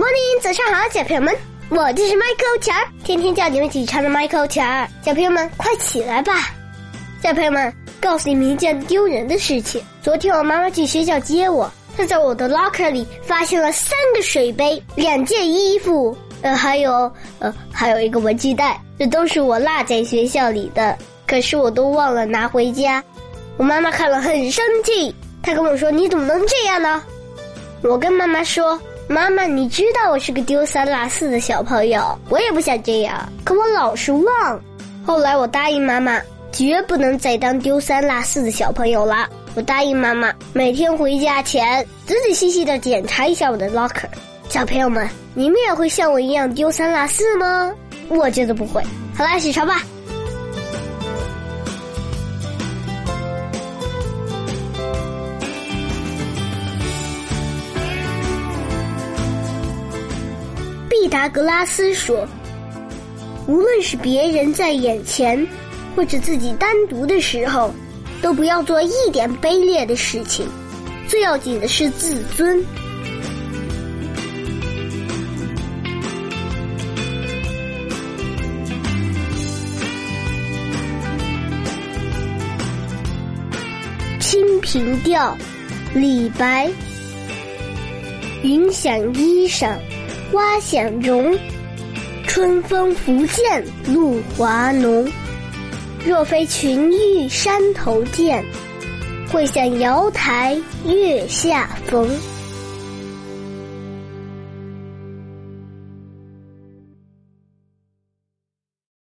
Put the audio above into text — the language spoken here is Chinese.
Morning，早上好，小朋友们，我就是 Michael 乔儿，天天叫你们起床的 Michael 乔儿。小朋友们，快起来吧！小朋友们，告诉你们一件丢人的事情。昨天我妈妈去学校接我，她在我的 locker 里发现了三个水杯、两件衣服，呃，还有呃，还有一个文具袋，这都是我落在学校里的，可是我都忘了拿回家。我妈妈看了很生气，她跟我说：“你怎么能这样呢？”我跟妈妈说：“妈妈，你知道我是个丢三落四的小朋友，我也不想这样，可我老是忘。”后来我答应妈妈，绝不能再当丢三落四的小朋友了。我答应妈妈，每天回家前仔仔细细的检查一下我的 locker。小朋友们，你们也会像我一样丢三落四吗？我觉得不会。好啦，起床吧。毕达哥拉斯说：“无论是别人在眼前，或者自己单独的时候，都不要做一点卑劣的事情。最要紧的是自尊。”《清平调》，李白。云想衣裳。花想容，春风拂槛露华浓。若非群玉山头见，会向瑶台月下逢。